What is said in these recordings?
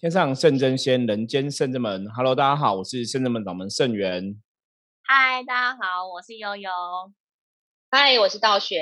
天上圣真仙，人间圣真门。Hello，大家好，我是圣真门掌门圣元。嗨，大家好，我是悠悠。嗨，我是道玄。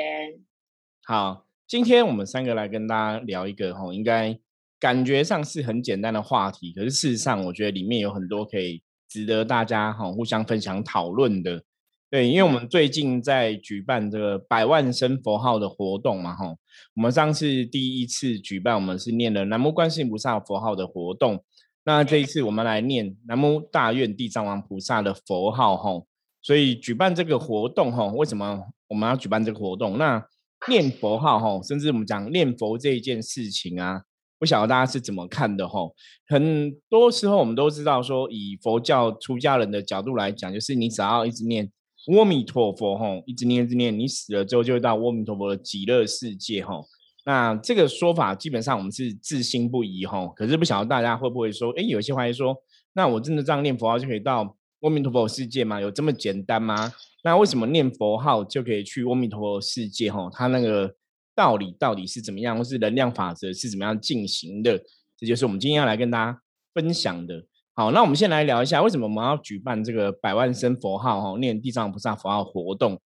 好，今天我们三个来跟大家聊一个吼，应该感觉上是很简单的话题，可是事实上，我觉得里面有很多可以值得大家哈互相分享讨论的。对，因为我们最近在举办这个百万声佛号的活动嘛，哈，我们上次第一次举办，我们是念了南无观世音菩萨佛号的活动，那这一次我们来念南无大愿地藏王菩萨的佛号，哈，所以举办这个活动，哈，为什么我们要举办这个活动？那念佛号，哈，甚至我们讲念佛这一件事情啊，不晓得大家是怎么看的，哈，很多时候我们都知道说，以佛教出家人的角度来讲，就是你只要一直念。阿弥陀佛，吼，一直念一直念，你死了之后就会到阿弥陀佛的极乐世界，吼。那这个说法基本上我们是自信不疑，吼。可是不晓得大家会不会说，哎，有些怀疑说，那我真的这样念佛号就可以到阿弥陀佛世界吗？有这么简单吗？那为什么念佛号就可以去阿弥陀佛世界？吼，它那个道理到底是怎么样，或是能量法则是怎么样进行的？这就是我们今天要来跟大家分享的。好，那我们先来聊一下，为什么我们要举办这个百万声佛号哈念地藏菩萨佛号活动？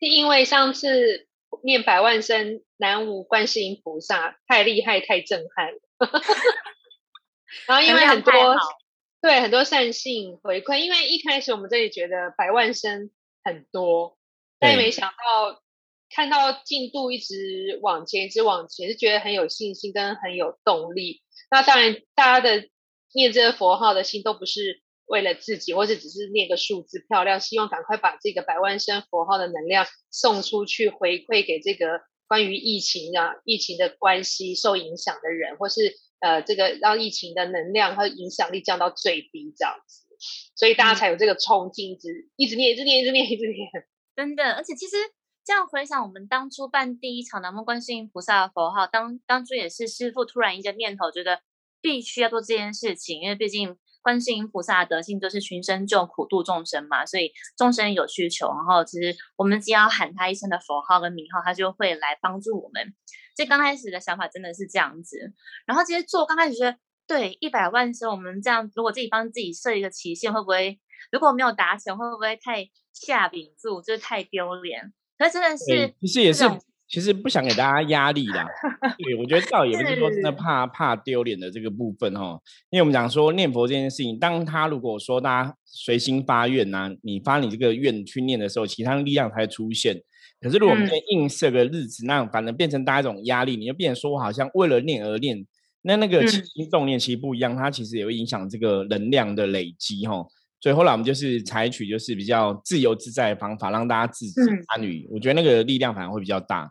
是因为上次念百万声南无观世音菩萨太厉害太震撼了，然后因为很多对很多善信回馈，因为一开始我们这里觉得百万声很多，但也没想到看到进度一直往前，一直往前，是觉得很有信心跟很有动力。那当然大家的。念这个佛号的心都不是为了自己，或者只是念个数字漂亮，希望赶快把这个百万声佛号的能量送出去，回馈给这个关于疫情啊、疫情的关系受影响的人，或是呃这个让疫情的能量和影响力降到最低这样子，所以大家才有这个冲劲，一直一直念、一直念、一直念、一直念。真的，而且其实这样回想，我们当初办第一场南无观世音菩萨的佛号，当当初也是师傅突然一个念头，觉得。必须要做这件事情，因为毕竟观世音菩萨的德性就是寻声救苦度众生嘛，所以众生有需求，然后其实我们只要喊他一声的佛号跟名号，他就会来帮助我们。这刚开始的想法真的是这样子，然后其实做刚开始觉得，对一百万时候我们这样，如果自己帮自己设一个期限，会不会如果没有达成，会不会太下饼住，就是太丢脸？可是真的是，其实也是。其实不想给大家压力啦，对我觉得倒也不是说真的怕怕丢脸的这个部分哈，因为我们讲说念佛这件事情，当他如果说大家随心发愿呐，你发你这个愿去念的时候，其他力量才会出现。可是如果我们硬设个日子，那反而变成大家一种压力，你就变成说我好像为了念而念，那那个起心动念其实不一样，它其实也会影响这个能量的累积哈。所以后来我们就是采取就是比较自由自在的方法，让大家自己参与，我觉得那个力量反而会比较大。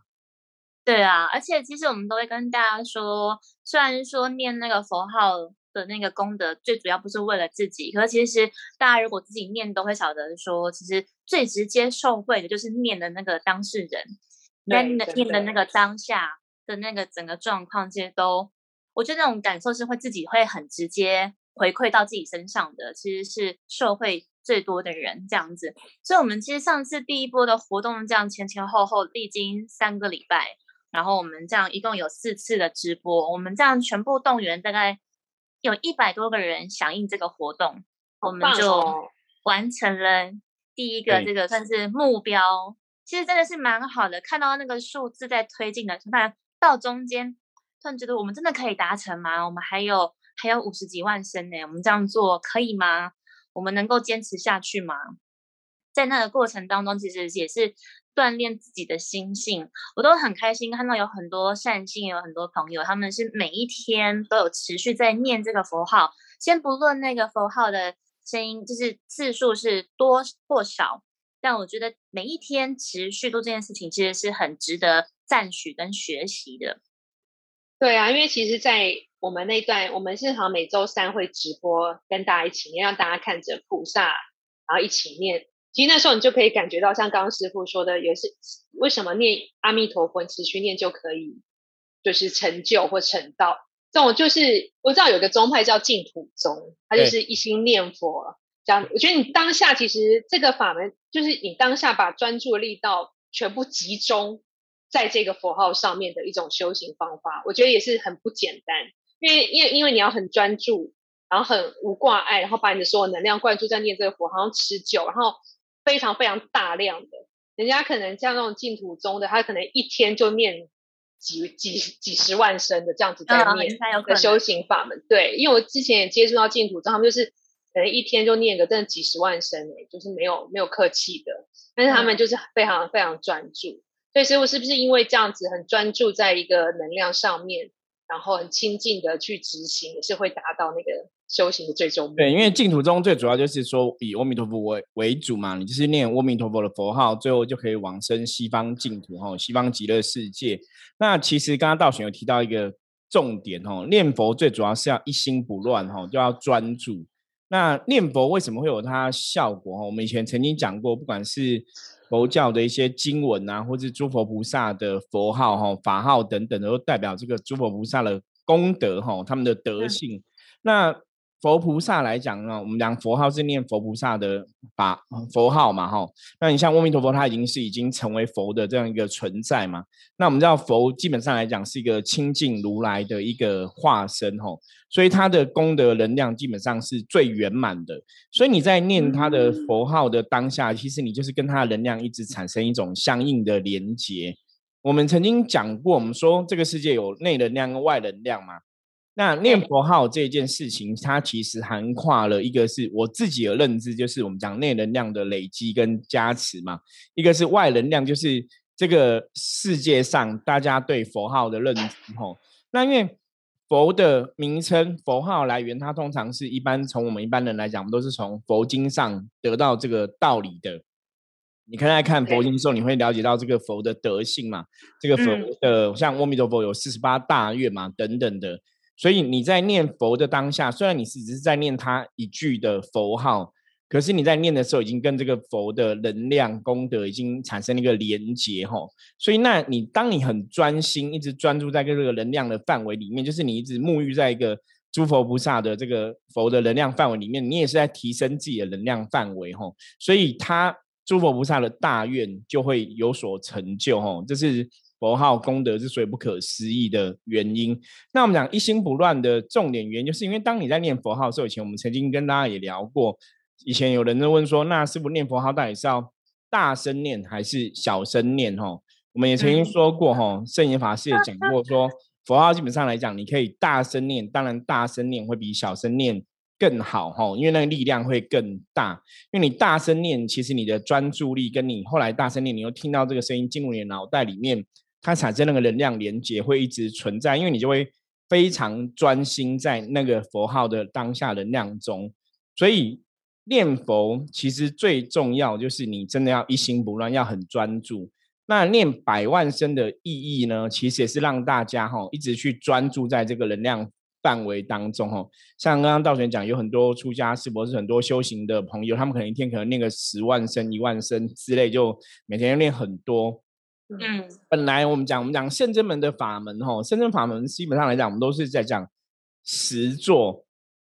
对啊，而且其实我们都会跟大家说，虽然说念那个佛号的那个功德，最主要不是为了自己，可是其实大家如果自己念，都会晓得说，其实最直接受惠的就是念的那个当事人，念的念的那个当下的那个整个状况，其实都，我觉得那种感受是会自己会很直接回馈到自己身上的，其实是受惠最多的人这样子。所以，我们其实上次第一波的活动，这样前前后后历经三个礼拜。然后我们这样一共有四次的直播，我们这样全部动员大概有一百多个人响应这个活动，我们就完成了第一个这个算是目标。其实真的是蛮好的，看到那个数字在推进的，突然到中间突然觉得我们真的可以达成吗？我们还有还有五十几万升呢，我们这样做可以吗？我们能够坚持下去吗？在那个过程当中，其实也是。锻炼自己的心性，我都很开心看到有很多善心，有很多朋友，他们是每一天都有持续在念这个佛号。先不论那个佛号的声音，就是次数是多或少，但我觉得每一天持续做这件事情，其实是很值得赞许跟学习的。对啊，因为其实，在我们那段，我们是好像每周三会直播，跟大家一起念，让大家看着菩萨，然后一起念。其实那时候你就可以感觉到，像刚刚师傅说的，也是为什么念阿弥陀佛，持续念就可以，就是成就或成道。这种就是我知道有个宗派叫净土宗，它就是一心念佛。这样，我觉得你当下其实这个法门，就是你当下把专注力道全部集中在这个佛号上面的一种修行方法，我觉得也是很不简单。因为因为因为你要很专注，然后很无挂碍，然后把你的所有能量灌注在念这个佛，好像持久，然后非常非常大量的。人家可能像那种净土宗的，他可能一天就念几几几十万声的这样子在念的修行法门。对，因为我之前也接触到净土宗，他们就是可能一天就念个真的几十万声诶，就是没有没有客气的，但是他们就是非常非常专注。所以师傅是不是因为这样子很专注在一个能量上面，然后很亲近的去执行，也是会达到那个？修行的最终目对，因为净土中最主要就是说以阿弥陀佛为为主嘛，你就是念阿弥陀佛的佛号，最后就可以往生西方净土哈，西方极乐世界。那其实刚刚道玄有提到一个重点哈，念佛最主要是要一心不乱哈，就要专注。那念佛为什么会有它效果哈？我们以前曾经讲过，不管是佛教的一些经文啊，或是诸佛菩萨的佛号哈、法号等等，都代表这个诸佛菩萨的功德哈，他们的德性。那佛菩萨来讲呢，我们讲佛号是念佛菩萨的法佛号嘛，哈。那你像阿弥陀佛，他已经是已经成为佛的这样一个存在嘛。那我们知道佛基本上来讲是一个清净如来的一个化身，吼。所以他的功德能量基本上是最圆满的。所以你在念他的佛号的当下，其实你就是跟他的能量一直产生一种相应的连接。我们曾经讲过，我们说这个世界有内能量跟外能量嘛。那念佛号这件事情，它其实涵跨了一个是我自己的认知，就是我们讲内能量的累积跟加持嘛；一个是外能量，就是这个世界上大家对佛号的认知。吼，那因为佛的名称、佛号来源，它通常是一般从我们一般人来讲，我们都是从佛经上得到这个道理的。你看在看佛经的时候，你会了解到这个佛的德性嘛？这个佛的像阿弥陀佛有四十八大愿嘛，等等的。所以你在念佛的当下，虽然你是只是在念他一句的佛号，可是你在念的时候，已经跟这个佛的能量功德已经产生了一个连接哈。所以，那你当你很专心，一直专注在这个能量的范围里面，就是你一直沐浴在一个诸佛菩萨的这个佛的能量范围里面，你也是在提升自己的能量范围哈。所以，他诸佛菩萨的大愿就会有所成就哈。这是。佛号功德之所以不可思议的原因，那我们讲一心不乱的重点原因，就是因为当你在念佛号的时候，以前我们曾经跟大家也聊过，以前有人就问说，那师傅念佛号到底是要大声念还是小声念？吼，我们也曾经说过，吼，圣严法师也讲过，说 佛号基本上来讲，你可以大声念，当然大声念会比小声念更好，哈，因为那个力量会更大。因为你大声念，其实你的专注力跟你后来大声念，你又听到这个声音进入你的脑袋里面。它产生那个能量连接会一直存在，因为你就会非常专心在那个佛号的当下能量中。所以念佛其实最重要就是你真的要一心不乱，要很专注。那念百万声的意义呢，其实也是让大家哈一直去专注在这个能量范围当中哈。像刚刚道玄讲，有很多出家师伯是很多修行的朋友，他们可能一天可能念个十万声、一万声之类，就每天要念很多。嗯，本来我们讲我们讲圣真门的法门哈，圣真法门基本上来讲，我们都是在讲实做。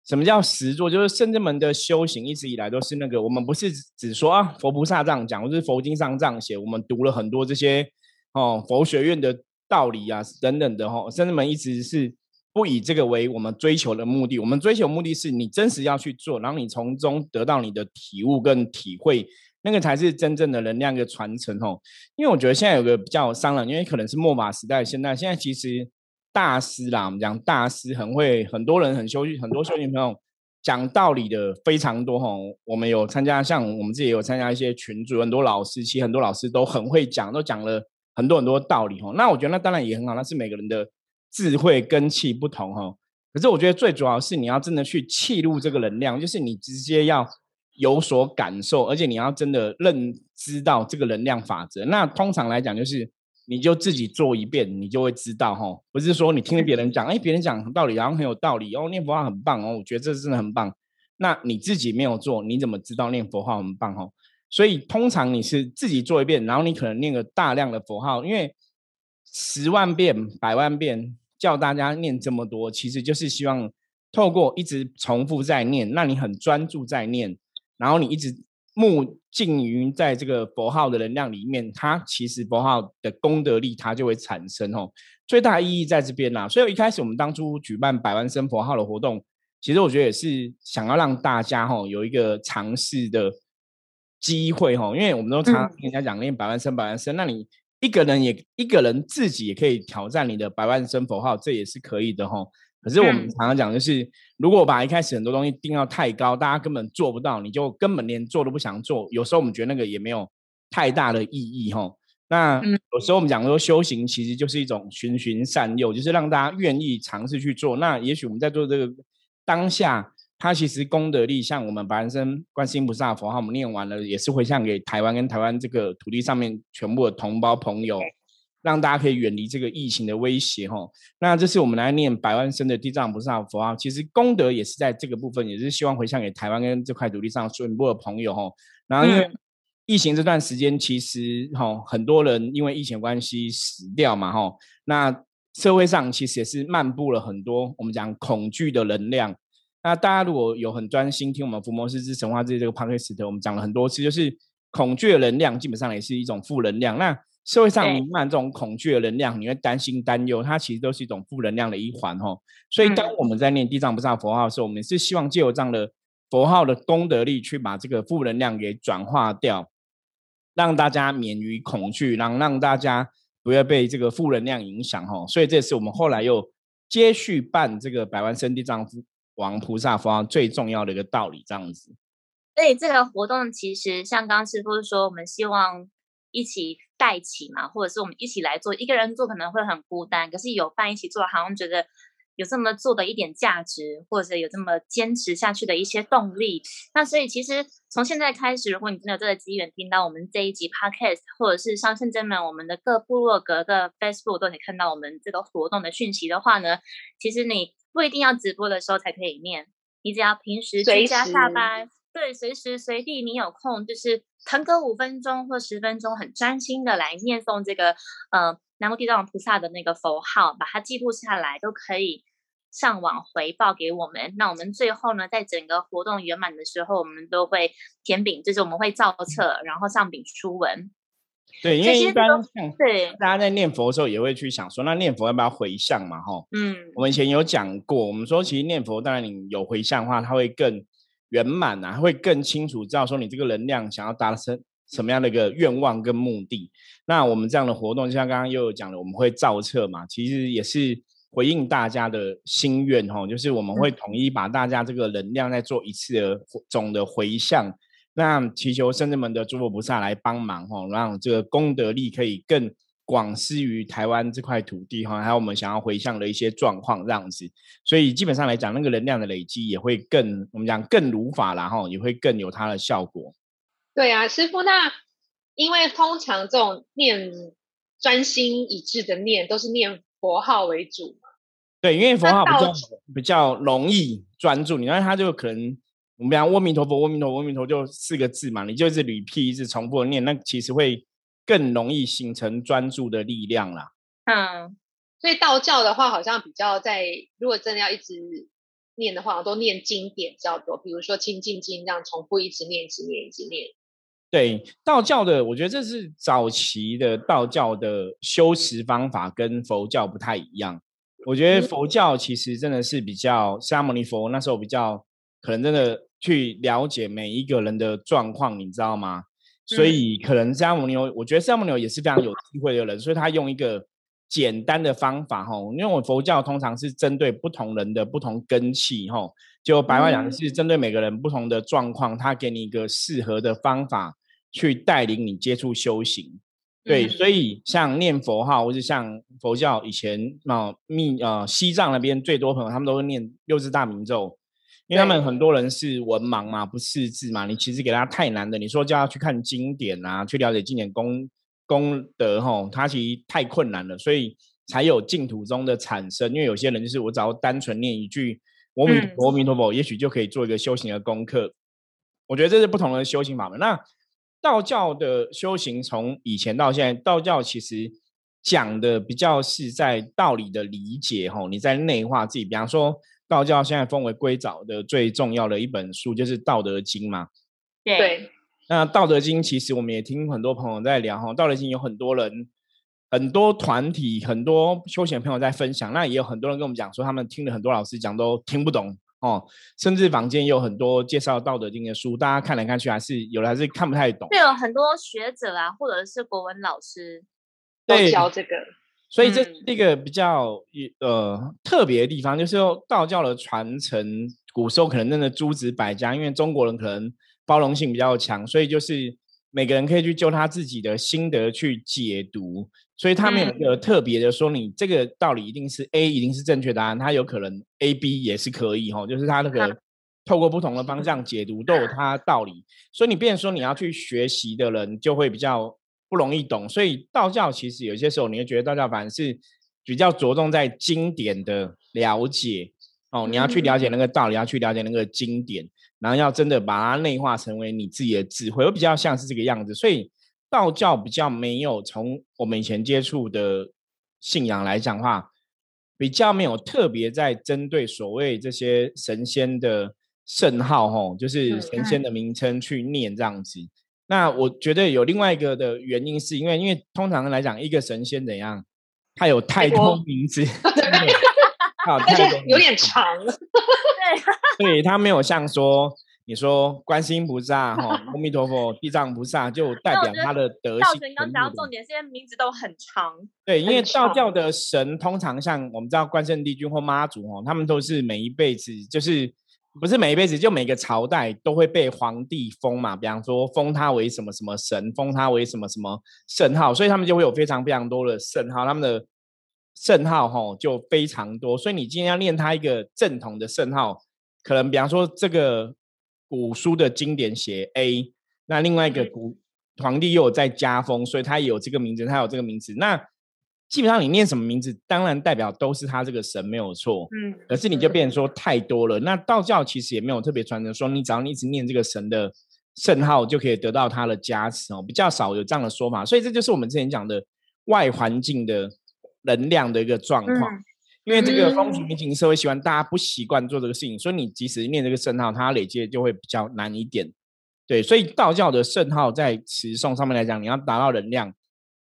什么叫实做？就是圣真门的修行一直以来都是那个，我们不是只说啊佛菩萨这样讲，或是佛经上这样写，我们读了很多这些哦佛学院的道理啊等等的哈。圣真门一直是不以这个为我们追求的目的，我们追求目的是你真实要去做，然后你从中得到你的体悟跟体会。那个才是真正的能量的传承哦，因为我觉得现在有个比较伤人，因为可能是末法时代，现在现在其实大师啦，我们讲大师很会，很多人很修很多修行朋友讲道理的非常多哈。我们有参加，像我们自己有参加一些群组，很多老师，其实很多老师都很会讲，都讲了很多很多道理哈。那我觉得那当然也很好，那是每个人的智慧根气不同哈。可是我觉得最主要是你要真的去契入这个能量，就是你直接要。有所感受，而且你要真的认知到这个能量法则。那通常来讲，就是你就自己做一遍，你就会知道哈。不是说你听别人讲，哎，别人讲道理，然后很有道理哦，念佛号很棒哦，我觉得这真的很棒。那你自己没有做，你怎么知道念佛号很棒哦？所以通常你是自己做一遍，然后你可能念个大量的佛号，因为十万遍、百万遍叫大家念这么多，其实就是希望透过一直重复在念，那你很专注在念。然后你一直目浸于在这个佛号的能量里面，它其实佛号的功德力它就会产生哦。最大意义在这边啦。所以一开始我们当初举办百万生佛号的活动，其实我觉得也是想要让大家哈有一个尝试的机会哈。因为我们都常跟人家讲念百万生百万生，那你一个人也一个人自己也可以挑战你的百万生佛号，这也是可以的哈。可是我们常常讲，就是如果把一开始很多东西定到太高，大家根本做不到，你就根本连做都不想做。有时候我们觉得那个也没有太大的意义，哈。那有时候我们讲说修行其实就是一种循循善诱，就是让大家愿意尝试去做。那也许我们在做这个当下，它其实功德力，像我们白生观世音菩萨佛号，我们念完了，也是回向给台湾跟台湾这个土地上面全部的同胞朋友。让大家可以远离这个疫情的威胁，哈。那这是我们来念百万声的地藏菩萨佛号，其实功德也是在这个部分，也是希望回向给台湾跟这块土地上所有的朋友，哈。然后因为疫情这段时间，其实哈很多人因为疫情关系死掉嘛，哈。那社会上其实也是漫步了很多我们讲恐惧的能量。那大家如果有很专心听我们伏魔师之神话之这个 p o d c a 我们讲了很多次，就是恐惧的能量基本上也是一种负能量。那社会上弥漫这种恐惧的能量，你会担心担忧，它其实都是一种负能量的一环哦。所以当我们在念地藏菩萨佛号的时候，我们是希望借由这样的佛号的功德力，去把这个负能量给转化掉，让大家免于恐惧，让让大家不要被这个负能量影响哈。所以这是我们后来又接续办这个百万圣地藏王菩萨佛号最重要的一个道理，这样子。所以这个活动其实像刚师傅说，我们希望。一起带起嘛，或者是我们一起来做，一个人做可能会很孤单，可是有伴一起做，好像觉得有这么做的一点价值，或者有这么坚持下去的一些动力。那所以其实从现在开始，如果你真的有这个机缘听到我们这一集 podcast，或者是上圣真门我们的各部落格的 Facebook 都可以看到我们这个活动的讯息的话呢，其实你不一定要直播的时候才可以念，你只要平时居家下班。对，随时随地你有空，就是腾个五分钟或十分钟，很专心的来念诵这个呃南无地藏王菩萨的那个佛号，把它记录下来，都可以上网回报给我们。那我们最后呢，在整个活动圆满的时候，我们都会填饼，就是我们会造册，然后上饼书文。对，因为一般像对大家在念佛的时候，也会去想说，那念佛要不要回向嘛？哈，嗯，我们以前有讲过，我们说其实念佛，当然你有回向的话，它会更。圆满啊，会更清楚知道说你这个能量想要达成什么样的一个愿望跟目的。那我们这样的活动，就像刚刚又有讲了，我们会造册嘛，其实也是回应大家的心愿哈，就是我们会统一把大家这个能量再做一次的总的回向，那祈求圣人们的诸佛菩萨来帮忙哈，让这个功德力可以更。广施于台湾这块土地哈，还有我们想要回向的一些状况这样子，所以基本上来讲，那个能量的累积也会更，我们讲更如法然后也会更有它的效果。对啊，师傅，那因为通常这种念专心一致的念，都是念佛号为主嘛。对，因为佛号比较比较容易专注，你看它就可能，我们讲阿弥陀佛，阿弥陀佛，阿弥陀就四个字嘛，你就是屡辟一直重复的念，那其实会。更容易形成专注的力量啦。嗯，所以道教的话，好像比较在，如果真的要一直念的话，都念经典比较多，比如说《清净经》这样重复一直念、一直念、一直念。对，道教的，我觉得这是早期的道教的修持方法跟佛教不太一样。我觉得佛教其实真的是比较释迦牟尼佛那时候比较可能真的去了解每一个人的状况，你知道吗？所以可能释迦牟尼，我觉得释迦牟尼也是非常有智慧的人，所以他用一个简单的方法，哈，因为我佛教通常是针对不同人的不同根气，哈，就白话讲是针对每个人不同的状况，他给你一个适合的方法去带领你接触修行。对，所以像念佛号，或是像佛教以前啊密啊西藏那边最多朋友，他们都会念六字大明咒。因为他们很多人是文盲嘛，不识字嘛，你其实给他太难的，你说叫他去看经典啊，去了解经典功功德吼，他其实太困难了，所以才有净土中的产生。因为有些人就是我只要单纯念一句阿弥阿弥陀佛，也许就可以做一个修行的功课。我觉得这是不同的修行法门。那道教的修行从以前到现在，道教其实讲的比较是在道理的理解吼，你在内化自己，比方说。道教现在封为归早的最重要的一本书就是《道德经》嘛。对。那《道德经》其实我们也听很多朋友在聊哈，《道德经》有很多人、很多团体、很多休闲朋友在分享，那也有很多人跟我们讲说，他们听了很多老师讲都听不懂哦，甚至坊间也有很多介绍《道德经》的书，大家看来看去还是有的还是看不太懂。会有很多学者啊，或者是国文老师都教这个，所以这是一个比较呃特别的地方，就是说道教的传承，古时候可能真的诸子百家，因为中国人可能。包容性比较强，所以就是每个人可以去就他自己的心得去解读，所以他们有一个特别的说你这个道理一定是 A 一定是正确答案，他有可能 A B 也是可以哈，就是他那个透过不同的方。向解读都有他道理，所以你变说你要去学习的人就会比较不容易懂，所以道教其实有些时候你会觉得道教反而是比较着重在经典的了解哦，你要去了解那个道理，要去了解那个经典。然后要真的把它内化成为你自己的智慧，会比较像是这个样子。所以道教比较没有从我们以前接触的信仰来讲话，比较没有特别在针对所谓这些神仙的圣号，吼，就是神仙的名称去念这样子。那我觉得有另外一个的原因，是因为因为通常来讲，一个神仙怎样，他有太多名字。而且有点长，对，对他没有像说你说观世音菩萨、哈阿弥陀佛、地藏菩萨，就代表他的德行。道神。刚讲到重点，这些名字都很长。对，因为道教的神通常像我们知道关圣帝君或妈祖哦，他们都是每一辈子就是不是每一辈子，就每个朝代都会被皇帝封嘛，比方说封他为什么什么神，封他为什么什么圣号，所以他们就会有非常非常多的圣号，他们的。圣号哈就非常多，所以你今天要念他一个正统的圣号，可能比方说这个古书的经典写 A，那另外一个古皇帝又有在加封，所以他也有这个名字，他有这个名字。那基本上你念什么名字，当然代表都是他这个神没有错。嗯，可是你就变成说太多了。那道教其实也没有特别传承说，你只要你一直念这个神的圣号，就可以得到他的加持哦，比较少有这样的说法。所以这就是我们之前讲的外环境的。能量的一个状况，因为这个风俗民情社会习惯，大家不习惯做这个事情，所以你即使念这个圣号，它累积就会比较难一点。对，所以道教的圣号在持诵上面来讲，你要达到能量，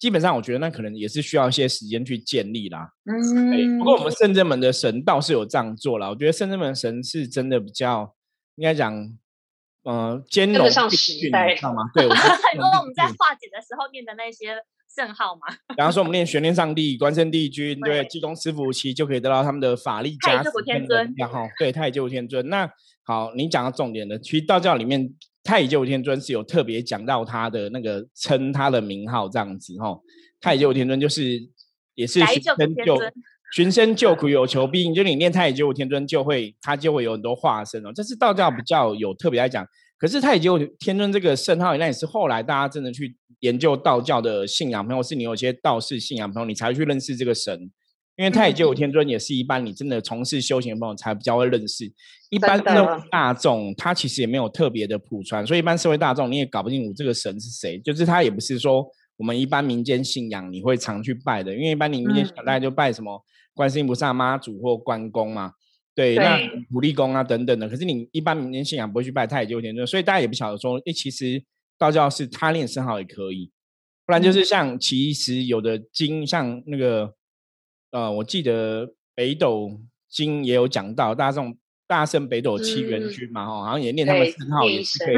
基本上我觉得那可能也是需要一些时间去建立啦。嗯，不过我们圣真门的神倒是有这样做了，我觉得圣真门神是真的比较应该讲，呃，兼容上时代，知道吗？对，因为 我们在化解的时候念的那些。圣号嘛？比方说，我们念玄天上帝、关圣帝君，对，济公师傅，其实就可以得到他们的法力加持。太乙天尊，然后对太乙救苦天尊。那好，你讲到重点的，其实道教里面太乙救天尊是有特别讲到他的那个称他的名号这样子哈。太乙救天尊就是也是寻声救 寻声救苦有求必应，就你念太乙救天尊就会他就会有很多化身哦。这是道教比较有特别来讲。可是太乙救天尊这个圣号，那也是后来大家真的去。研究道教的信仰朋友，是你有些道士信仰朋友，你才会去认识这个神。因为太乙救苦天尊也是一般你真的从事修行的朋友才比较会认识。一般的大众，他其实也没有特别的普传，所以一般社会大众你也搞不清楚这个神是谁。就是他也不是说我们一般民间信仰你会常去拜的，因为一般你民间大家就拜什么观世音菩萨、妈祖或关公嘛。对，那土地公啊等等的。可是你一般民间信仰不会去拜太乙救苦天尊，所以大家也不晓得说，哎，其实。道教是他练圣号也可以，不然就是像其实有的经，像那个呃，我记得北斗经也有讲到，大家这种大圣北斗七元君嘛，哈，好像也念他们圣号也是可以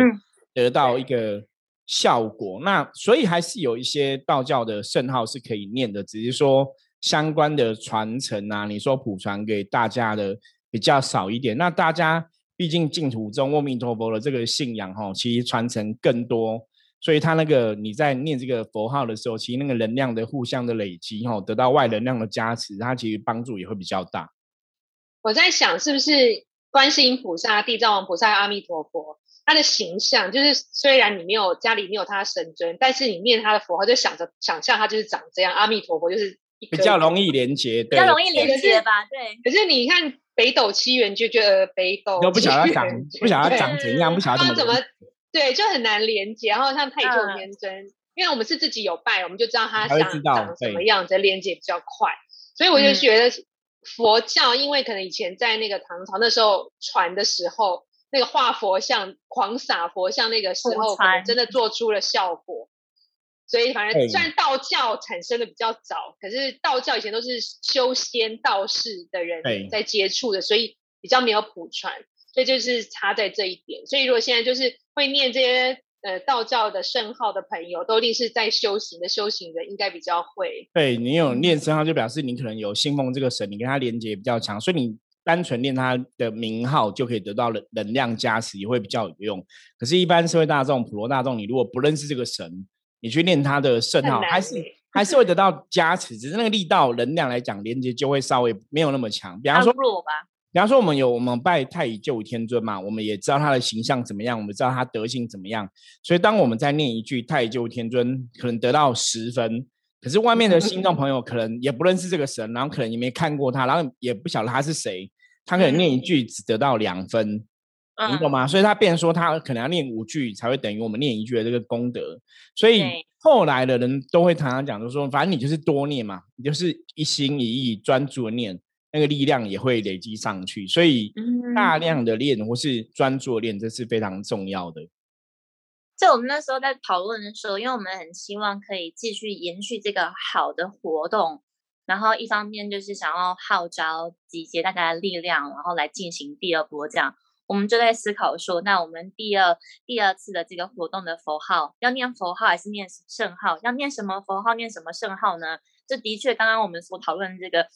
得到一个效果。那所以还是有一些道教的圣号是可以念的，只是说相关的传承啊，你说普传给大家的比较少一点。那大家。毕竟净土中阿弥陀佛的这个信仰哈，其实传承更多，所以他那个你在念这个佛号的时候，其实那个能量的互相的累积哈，得到外能量的加持，它其实帮助也会比较大。我在想，是不是观世音菩萨、地藏王菩萨、阿弥陀佛，他的形象就是虽然你没有家里没有他神尊，但是你念他的佛号，就想着想象他就是长这样。阿弥陀佛就是比较容易连接，比较容易连接吧？对。可是你看。北斗七元就觉得北斗都不晓得长，不晓得长怎样，不晓得怎么对，就很难连接。然后像太乙救天尊，因为我们是自己有拜，我们就知道他想长什么样子，连接比较快。所以我就觉得佛教，因为可能以前在那个唐朝那时候传的时候，那个画佛像、狂撒佛像那个时候，可能真的做出了效果。所以，反正虽然道教产生的比较早，可是道教以前都是修仙道士的人在接触的，所以比较没有普传。所以就是差在这一点。所以如果现在就是会念这些呃道教的圣号的朋友，都一定是在修行的修行人，应该比较会。对你有念圣号，就表示你可能有信奉这个神，你跟他连接比较强，所以你单纯念他的名号就可以得到能能量加持，也会比较有用。可是，一般社会大众、普罗大众，你如果不认识这个神，你去念他的圣号，还是还是会得 到加持，只是那个力道、能量来讲，连接就会稍微没有那么强。比方说弱吧。比方说，我们有我们拜太乙救天尊嘛，我们也知道他的形象怎么样，我们知道他德行怎么样。所以，当我们在念一句太乙救天尊，可能得到十分，可是外面的信众朋友可能也不认识这个神，然后可能也没看过他，然后也不晓得他是谁，他可能念一句只得到两分，你懂吗？所以他变说他可能要念五句才会等于我们念一句的这个功德。所以后来的人都会常常讲，就说反正你就是多念嘛，你就是一心一意专注的念。那个力量也会累积上去，所以大量的练或是专注练，这是非常重要的。就我们那时候在讨论的时候，因为我们很希望可以继续延续这个好的活动，然后一方面就是想要号召集结大家的力量，然后来进行第二波这样，我们就在思考说，那我们第二第二次的这个活动的佛号要念佛号还是念圣号？要念什么佛号？念什么圣号呢？这的确刚刚我们所讨论这个。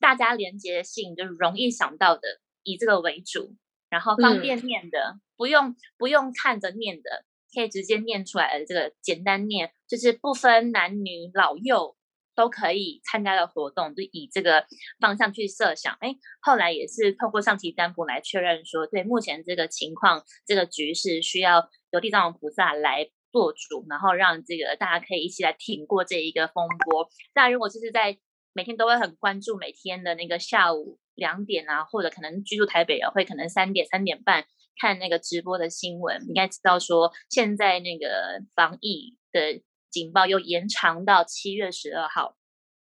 大家连接性就是容易想到的，以这个为主，然后方便念的，不用不用看着念的，可以直接念出来的这个简单念，就是不分男女老幼都可以参加的活动，就以这个方向去设想。哎，后来也是透过上期占卜来确认说，对目前这个情况，这个局势需要由地藏王菩萨来做主，然后让这个大家可以一起来挺过这一个风波。那如果就是在每天都会很关注每天的那个下午两点啊，或者可能居住台北啊，会可能三点三点半看那个直播的新闻，应该知道说现在那个防疫的警报又延长到七月十二号，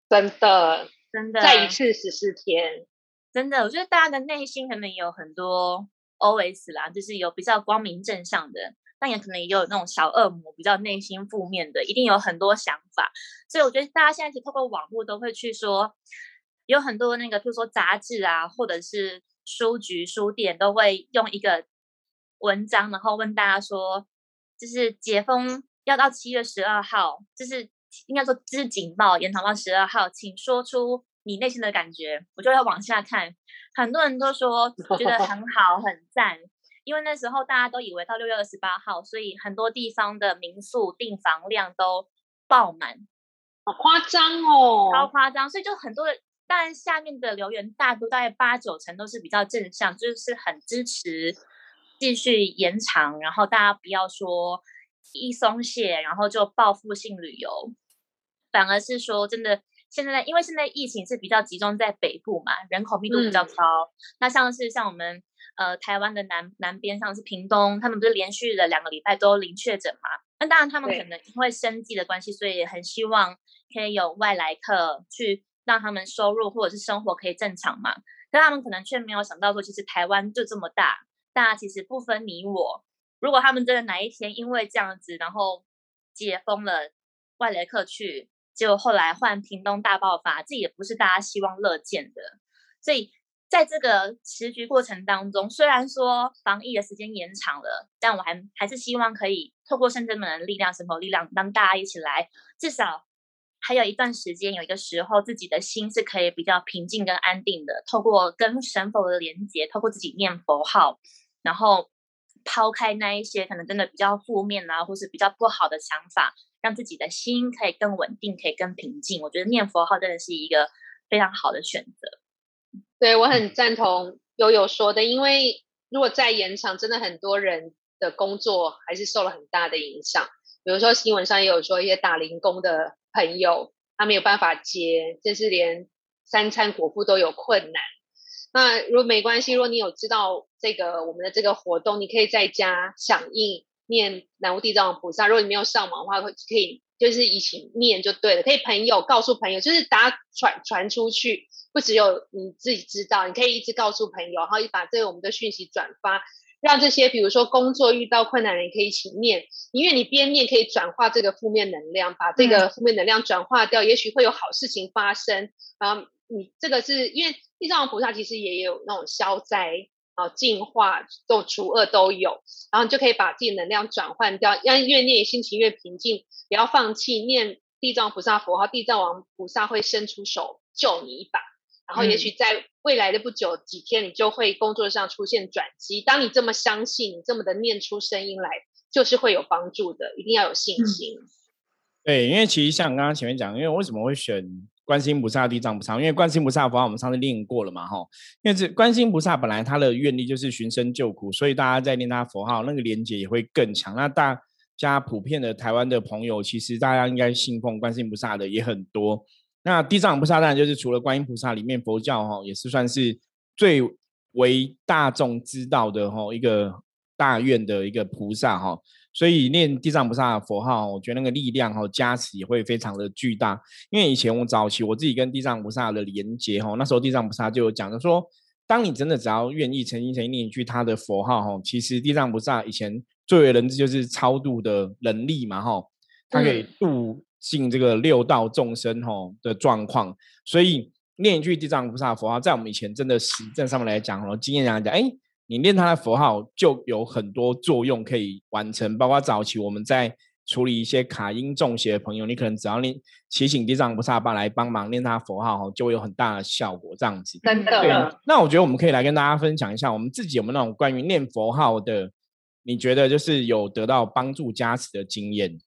真的真的再一次十四天，真的，我觉得大家的内心可能有很多 OS 啦，就是有比较光明正向的。也可能也有那种小恶魔，比较内心负面的，一定有很多想法。所以我觉得大家现在其实透过网络都会去说，有很多那个，比如说杂志啊，或者是书局、书店都会用一个文章，然后问大家说，就是解封要到七月十二号，就是应该说这是警报延长到十二号，请说出你内心的感觉。我就要往下看，很多人都说觉得很好，很赞。因为那时候大家都以为到六月二十八号，所以很多地方的民宿订房量都爆满，好夸张哦，超夸张。所以就很多，当然下面的留言大多大概八九成都是比较正向，就是很支持继续延长，然后大家不要说一松懈，然后就报复性旅游，反而是说真的，现在因为现在疫情是比较集中在北部嘛，人口密度比较高，那像是像我们。呃，台湾的南南边上是屏东，他们不是连续的两个礼拜都零确诊嘛？那当然，他们可能因为生计的关系，所以很希望可以有外来客去让他们收入或者是生活可以正常嘛。但他们可能却没有想到说，其实台湾就这么大，大家其实不分你我。如果他们真的哪一天因为这样子，然后解封了外来客去，结果后来换屏东大爆发，这也不是大家希望乐见的。所以。在这个时局过程当中，虽然说防疫的时间延长了，但我还还是希望可以透过圣真们的力量、神佛力量，让大家一起来，至少还有一段时间，有一个时候，自己的心是可以比较平静跟安定的。透过跟神佛的连接，透过自己念佛号，然后抛开那一些可能真的比较负面啊，或是比较不好的想法，让自己的心可以更稳定，可以更平静。我觉得念佛号真的是一个非常好的选择。对，我很赞同悠悠说的，因为如果再延长，真的很多人的工作还是受了很大的影响。比如说新闻上也有说，一些打零工的朋友，他没有办法接，甚至连三餐果腹都有困难。那如果没关系，如果你有知道这个我们的这个活动，你可以在家响应念南无地藏王菩萨。如果你没有上网的话，可以就是一起念就对了。可以朋友告诉朋友，就是大家传传出去。不只有你自己知道，你可以一直告诉朋友，然后把这个我们的讯息转发，让这些比如说工作遇到困难人可以一起念，因为你边念可以转化这个负面能量，把这个负面能量转化掉，也许会有好事情发生。然后你这个是因为地藏王菩萨其实也有那种消灾啊、净化、这种除恶都有，然后你就可以把自己能量转换掉，让越念心情越平静，不要放弃念地藏菩萨佛号，地藏王菩萨会伸出手救你一把。然后，也许在未来的不久几天，你就会工作上出现转机。当你这么相信，你这么的念出声音来，就是会有帮助的。一定要有信心。对，因为其实像刚刚前面讲，因为为什么会选观世音菩萨、地藏菩萨？因为观世音菩萨佛号我们上次练过了嘛，哈。因为这观世音菩萨本来他的愿力就是寻声救苦，所以大家在念他佛号，那个连接也会更强。那大家普遍的台湾的朋友，其实大家应该信奉观世音菩萨的也很多。那地藏菩萨当然就是除了观音菩萨里面佛教哈，也是算是最为大众知道的哈一个大愿的一个菩萨哈，所以念地藏菩萨的佛号，我觉得那个力量哈加持也会非常的巨大。因为以前我早期我自己跟地藏菩萨的连接哈，那时候地藏菩萨就有讲的说，当你真的只要愿意诚心诚意念一句他的佛号哈，其实地藏菩萨以前最为人知就是超度的能力嘛哈，他可以度。尽这个六道众生哈的状况，所以念一句地藏菩萨佛号，在我们以前真的实证上面来讲哦，经验来讲，哎，你念他的佛号就有很多作用可以完成。包括早期我们在处理一些卡音中邪的朋友，你可能只要念祈请地藏菩萨帮来帮忙念他佛号，就会有很大的效果。这样子，真的。那我觉得我们可以来跟大家分享一下，我们自己有没有那种关于念佛号的，你觉得就是有得到帮助加持的经验？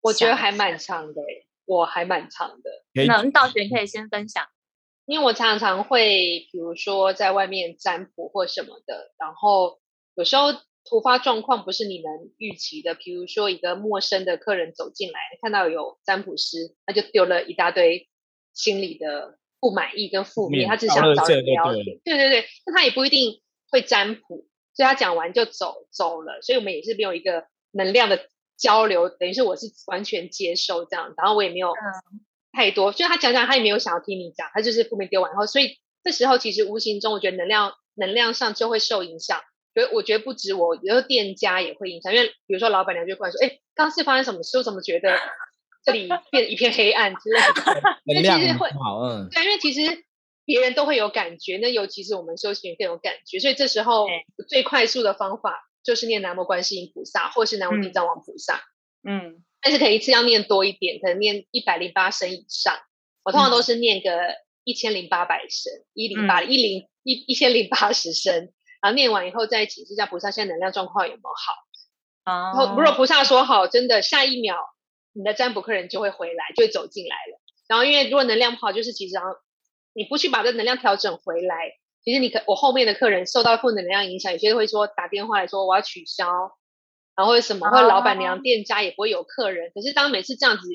我觉得还蛮长的，我还蛮长的。那道玄可以先分享，因为我常常会，比如说在外面占卜或什么的，然后有时候突发状况不是你能预期的，比如说一个陌生的客人走进来，看到有占卜师，他就丢了一大堆心里的不满意跟负面，他只想找人聊天。对对对，那他也不一定会占卜，所以他讲完就走走了，所以我们也是没有一个能量的。交流等于是我是完全接受这样，然后我也没有太多，就他讲讲他也没有想要听你讲，他就是负面丢完，然后所以这时候其实无形中我觉得能量能量上就会受影响，所以我觉得不止我，有时候店家也会影响，因为比如说老板娘就过来说，哎，刚是发生什么事？我怎么觉得这里变一片黑暗之类的？因为其实会好，嗯，对，因为其实别人都会有感觉，那尤其是我们修行人更有感觉，所以这时候最快速的方法。就是念南无观世音菩萨，或是南无地藏王菩萨，嗯，但是可以一次要念多一点，可能念一百零八声以上。我通常都是念个一千零八百声，一零八一零一一千零八十声，然后念完以后再请示下菩萨现在能量状况有没有好。然后如果菩萨说好，真的下一秒你的占卜客人就会回来，就会走进来了。然后因为如果能量不好，就是其实你不去把这能量调整回来。其实你可我后面的客人受到负能量影响，有些会说打电话来说我要取消，然后什么，或者老板娘店家也不会有客人。可是当每次这样子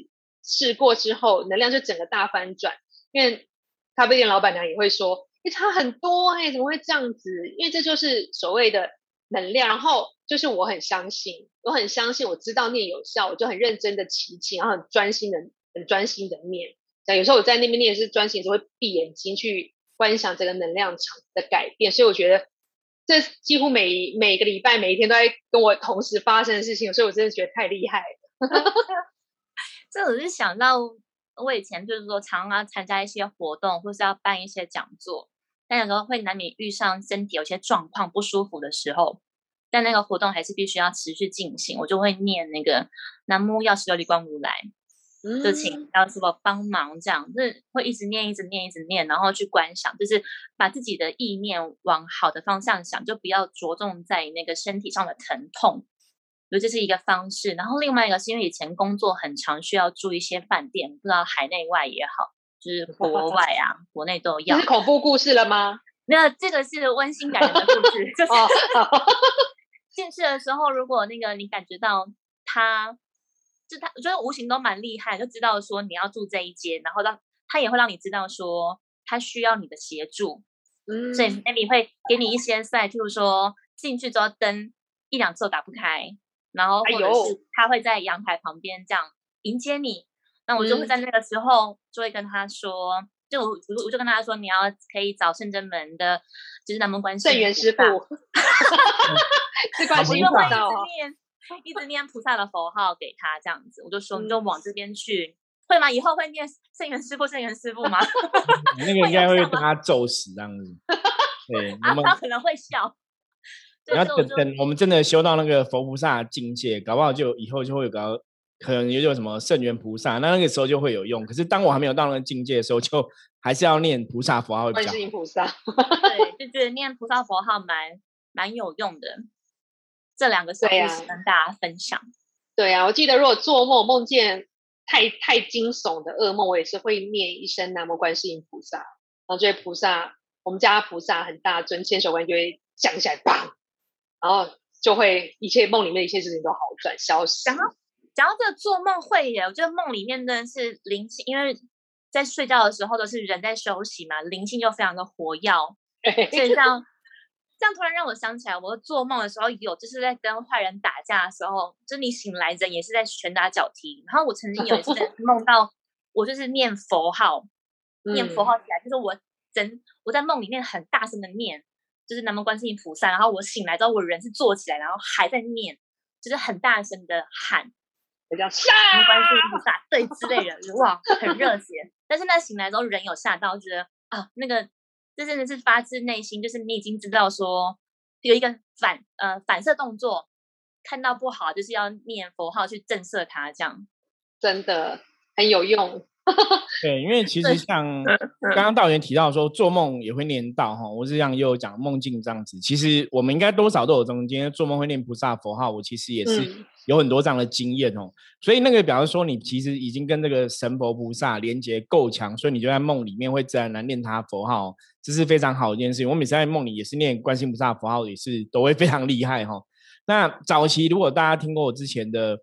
试过之后，能量就整个大翻转。因为咖啡店老板娘也会说，哎，差很多哎，怎么会这样子？因为这就是所谓的能量。然后就是我很相信，我很相信，我知道念有效，我就很认真的祈请，然后很专心的、很专心的念。像有时候我在那边念是专心，就会闭眼睛去。观想这个能量场的改变，所以我觉得这几乎每每个礼拜、每一天都在跟我同时发生的事情，所以我真的觉得太厉害了。这我是想到我以前就是说，常常参加一些活动，或是要办一些讲座，但有时候会难免遇上身体有些状况不舒服的时候，但那个活动还是必须要持续进行，我就会念那个南无药师琉璃光如来。就请要什么帮忙，这样就是会一直念，一直念，一直念，然后去观想，就是把自己的意念往好的方向想，就不要着重在那个身体上的疼痛。所以这是一个方式。然后另外一个是因为以前工作很长，需要住一些饭店，不知道海内外也好，就是国外啊，国内都 要。是恐怖故事了吗？没有这个是温馨感人的故事，就是进去 的时候，如果那个你感觉到他。就他，我觉得无形都蛮厉害，就知道说你要住这一间，然后让他也会让你知道说他需要你的协助，嗯，所以 maybe 会给你一些赛，譬如说进去之后灯一两次打不开，然后或者是他会在阳台旁边这样迎接你，那我就会在那个时候就会跟他说，就我我我就跟他说，你要可以找圣真门的，就是南门关系圣元师。傅，是关系我就会一直念，菩萨的佛号给他这样子，我就说你就往这边去，会吗？以后会念圣元师傅、圣元师傅吗？那个应该会被他咒死这样子。对，啊，他可能会笑。然后等等，我们真的修到那个佛菩萨境界，搞不好就以后就会有个可能也有什么圣元菩萨，那那个时候就会有用。可是当我还没有到那个境界的时候，就还是要念菩萨佛号比较。观音菩萨，对，就觉得念菩萨佛号蛮蛮有用的。这两个小故事跟大家分享。对啊，我记得如果做梦梦见太太惊悚的噩梦，我也是会念一声南无观世音菩萨，然后这些菩萨，我们家菩萨很大尊，千手观就会降下来，砰。然后就会一切梦里面一切事情都好转消失。然后讲到这个做梦会耶，我觉得梦里面真的是灵性，因为在睡觉的时候都是人在休息嘛，灵性就非常的活跃。所以这样这样突然让我想起来，我做梦的时候有就是在跟坏人打架的时候，就你醒来人也是在拳打脚踢。然后我曾经有一次 梦到我就是念佛号，念佛号起来，就是我真我在梦里面很大声的念。就是南无观世音菩萨，然后我醒来之后，我人是坐起来，然后还在念，就是很大声的喊，我叫南无观世音菩萨，对之类的，哇，很热血。但是那，醒来之后人有吓到，觉得啊，那个这真的是发自内心，就是你已经知道说有一个反呃反射动作，看到不好就是要念佛号去震慑它，这样真的很有用。对，因为其实像刚刚道元提到说做梦也会念到哈，我是这样又讲梦境这样子。其实我们应该多少都有中间做梦会念菩萨佛号，我其实也是有很多这样的经验哦。所以那个表示说你其实已经跟这个神佛菩萨连接够强，所以你就在梦里面会自然而然念他佛号，这是非常好的一件事情。我每次在梦里也是念观世菩萨佛号，也是都会非常厉害哈。那早期如果大家听过我之前的。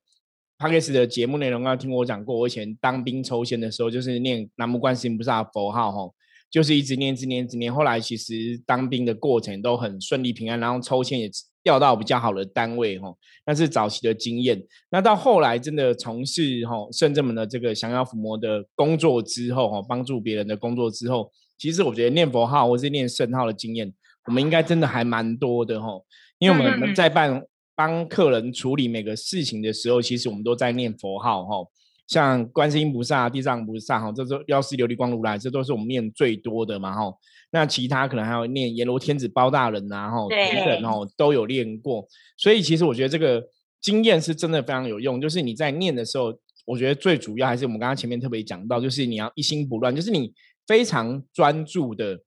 p a k e s 的节目内容，刚刚听我讲过，我以前当兵抽签的时候，就是念南无观世音菩萨佛号，吼，就是一直念，一直念，一直念。后来其实当兵的过程都很顺利平安，然后抽签也调到比较好的单位，吼，那是早期的经验。那到后来真的从事吼圣正门的这个降妖伏魔的工作之后，吼，帮助别人的工作之后，其实我觉得念佛号或是念圣号的经验，我们应该真的还蛮多的，吼，因为我们在办。帮客人处理每个事情的时候，其实我们都在念佛号吼，像观世音菩萨、地藏菩萨哈，这都药师琉璃光如来，这都是我们念最多的嘛哈。那其他可能还有念阎罗天子包大人呐哈，等等吼，都有练过。所以其实我觉得这个经验是真的非常有用。就是你在念的时候，我觉得最主要还是我们刚刚前面特别讲到，就是你要一心不乱，就是你非常专注的，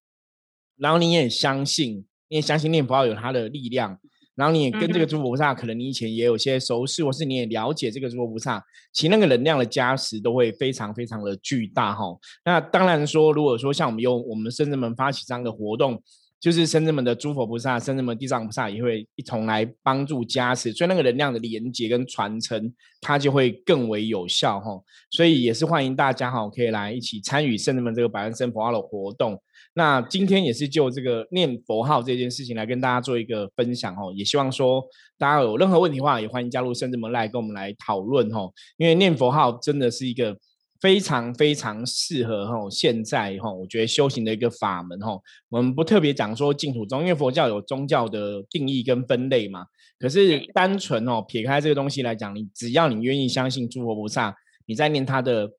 然后你也相信，你也相信念佛号有它的力量。然后你也跟这个诸佛菩萨，可能你以前也有些熟识，或是你也了解这个诸佛菩萨，其那个能量的加持都会非常非常的巨大哈。那当然说，如果说像我们用我们深圳门发起这样的活动，就是深圳门的诸佛菩萨、深圳门地藏菩萨也会一同来帮助加持，所以那个能量的连接跟传承，它就会更为有效哈。所以也是欢迎大家哈，可以来一起参与深圳门这个百万生佛号的活动。那今天也是就这个念佛号这件事情来跟大家做一个分享哦，也希望说大家有任何问题的话，也欢迎加入圣智门来跟我们来讨论哦。因为念佛号真的是一个非常非常适合哈现在哈，我觉得修行的一个法门哈。我们不特别讲说净土宗，因为佛教有宗教的定义跟分类嘛。可是单纯哦撇开这个东西来讲，你只要你愿意相信诸佛菩萨，你在念他的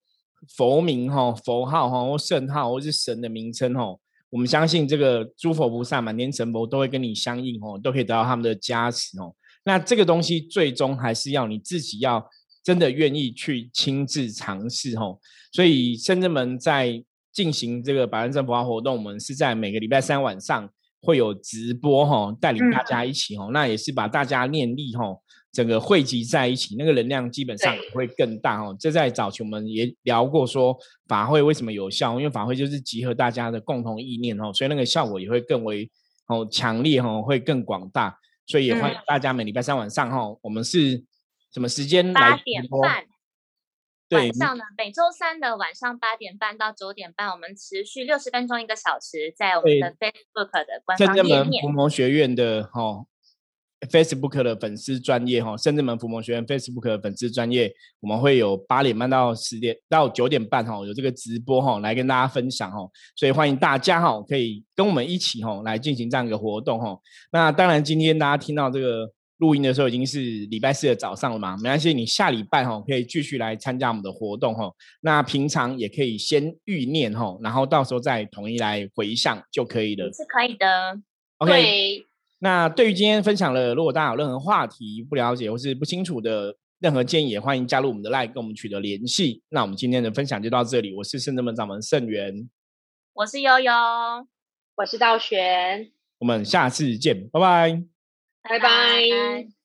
佛名哈、佛号哈或圣号或是神的名称吼。我们相信这个诸佛菩萨、满天神佛都会跟你相应哦，都可以得到他们的加持哦。那这个东西最终还是要你自己要真的愿意去亲自尝试哦。所以深圳门在进行这个百万圣佛活动，我们是在每个礼拜三晚上会有直播哈，带领大家一起哦。那也是把大家念力哈。整个汇集在一起，那个能量基本上会更大哦。这在早期我们也聊过，说法会为什么有效？因为法会就是集合大家的共同意念哦，所以那个效果也会更为哦强烈哈，会更广大。所以也欢迎大家每礼拜三晚上哈，我们是什么时间？八点半。晚上呢，每周三的晚上八点半到九点半，我们持续六十分钟一个小时，在我们的 Facebook 的官方页面。福蒙学院的哈。Facebook 的粉丝专业哈，深圳门福蒙学院 Facebook 的粉丝专业，我们会有八点半到十点到九点半哈，有这个直播哈，来跟大家分享哈，所以欢迎大家哈，可以跟我们一起哈来进行这样一个活动哈。那当然，今天大家听到这个录音的时候已经是礼拜四的早上了嘛，没关系，你下礼拜哈可以继续来参加我们的活动哈。那平常也可以先预念哈，然后到时候再统一来回向就可以了。是可以的。OK。那对于今天分享了，如果大家有任何话题不了解或是不清楚的任何建议，也欢迎加入我们的 LINE 跟我们取得联系。那我们今天的分享就到这里，我是圣德门掌门盛元，我是悠悠，我是道玄，我们下次见，拜拜，